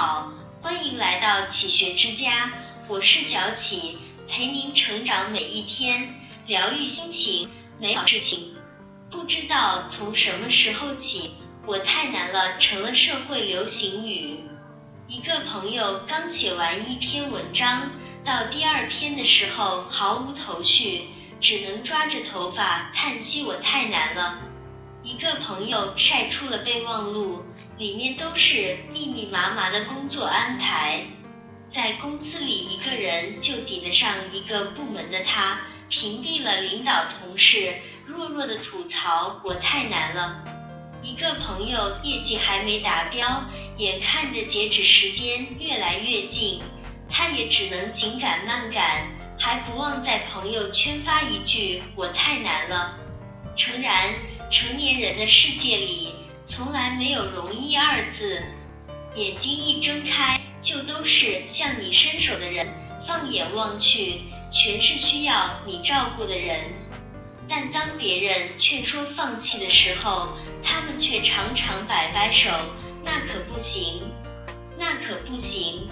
好，欢迎来到启学之家，我是小启，陪您成长每一天，疗愈心情，美好事情。不知道从什么时候起，我太难了成了社会流行语。一个朋友刚写完一篇文章，到第二篇的时候毫无头绪，只能抓着头发叹息我太难了。一个朋友晒出了备忘录，里面都是密密麻麻的工作安排。在公司里，一个人就抵得上一个部门的他，屏蔽了领导同事，弱弱的吐槽我太难了。一个朋友业绩还没达标，眼看着截止时间越来越近，他也只能紧赶慢赶，还不忘在朋友圈发一句我太难了。诚然。成年人的世界里，从来没有容易二字。眼睛一睁开，就都是向你伸手的人；放眼望去，全是需要你照顾的人。但当别人劝说放弃的时候，他们却常常摆摆手：“那可不行，那可不行。”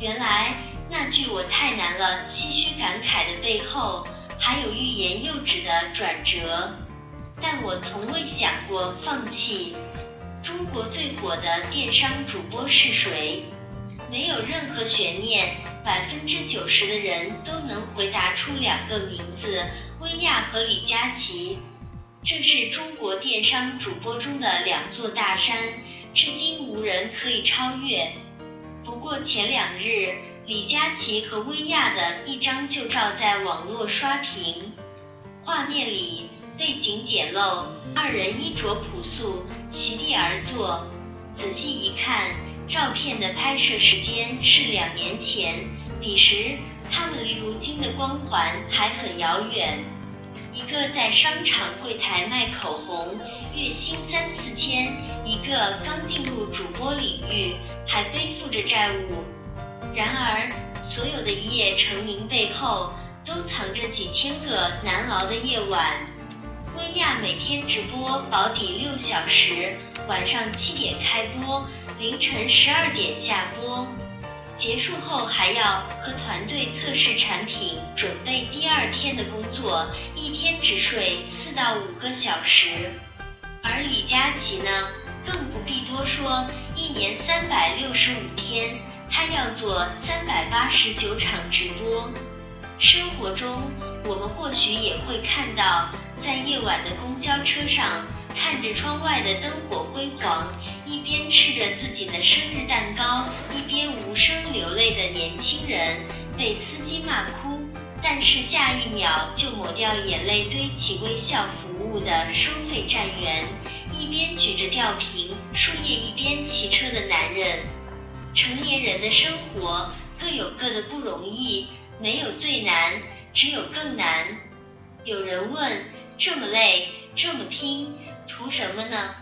原来那句“我太难了”唏嘘感慨的背后，还有欲言又止的转折。但我从未想过放弃。中国最火的电商主播是谁？没有任何悬念，百分之九十的人都能回答出两个名字：薇娅和李佳琦。这是中国电商主播中的两座大山，至今无人可以超越。不过前两日，李佳琦和薇娅的一张旧照在网络刷屏，画面里。背景简陋，二人衣着朴素，席地而坐。仔细一看，照片的拍摄时间是两年前，彼时他们离如今的光环还很遥远。一个在商场柜台卖口红，月薪三四千；一个刚进入主播领域，还背负着债务。然而，所有的一夜成名背后，都藏着几千个难熬的夜晚。薇娅每天直播保底六小时，晚上七点开播，凌晨十二点下播，结束后还要和团队测试产品，准备第二天的工作，一天只睡四到五个小时。而李佳琦呢，更不必多说，一年三百六十五天，他要做三百八十九场直播。生活中，我们或许也会看到。在夜晚的公交车上，看着窗外的灯火辉煌，一边吃着自己的生日蛋糕，一边无声流泪的年轻人，被司机骂哭，但是下一秒就抹掉眼泪，堆起微笑服务的收费站员，一边举着吊瓶输液一边骑车的男人。成年人的生活各有各的不容易，没有最难，只有更难。有人问。这么累，这么拼，图什么呢？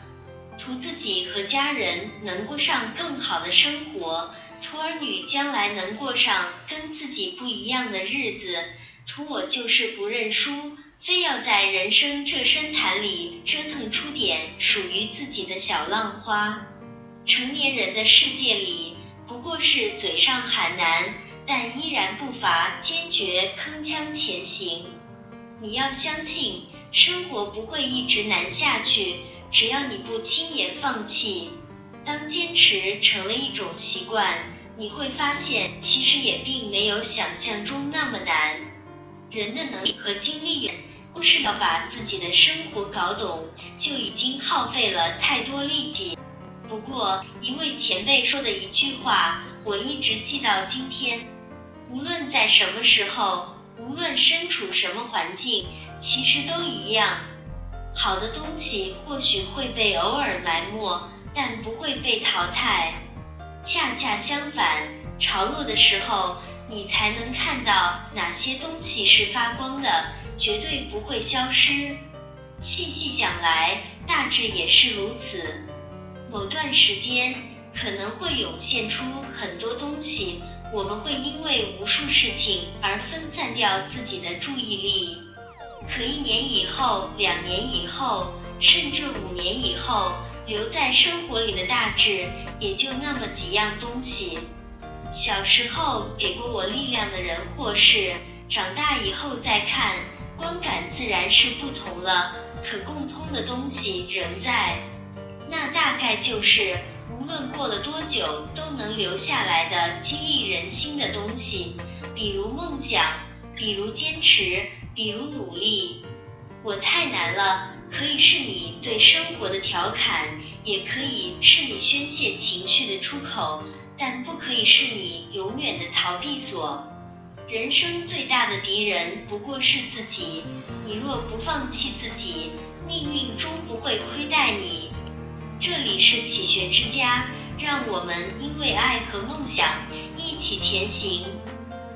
图自己和家人能过上更好的生活，图儿女将来能过上跟自己不一样的日子，图我就是不认输，非要在人生这深潭里折腾出点属于自己的小浪花。成年人的世界里，不过是嘴上喊难，但依然不乏坚决，铿锵前行。你要相信。生活不会一直难下去，只要你不轻言放弃。当坚持成了一种习惯，你会发现其实也并没有想象中那么难。人的能力和精力不是要把自己的生活搞懂，就已经耗费了太多力气。不过，一位前辈说的一句话，我一直记到今天：无论在什么时候，无论身处什么环境。其实都一样，好的东西或许会被偶尔埋没，但不会被淘汰。恰恰相反，潮落的时候，你才能看到哪些东西是发光的，绝对不会消失。细细想来，大致也是如此。某段时间可能会涌现出很多东西，我们会因为无数事情而分散掉自己的注意力。可一年以后、两年以后，甚至五年以后，留在生活里的大致也就那么几样东西。小时候给过我力量的人或事，长大以后再看，观感自然是不同了。可共通的东西仍在，那大概就是无论过了多久都能留下来的激励人心的东西，比如梦想，比如坚持，比如努力。我太难了，可以是你对生活的调侃，也可以是你宣泄情绪的出口。但不可以是你永远的逃避所。人生最大的敌人不过是自己。你若不放弃自己，命运终不会亏待你。这里是启学之家，让我们因为爱和梦想一起前行。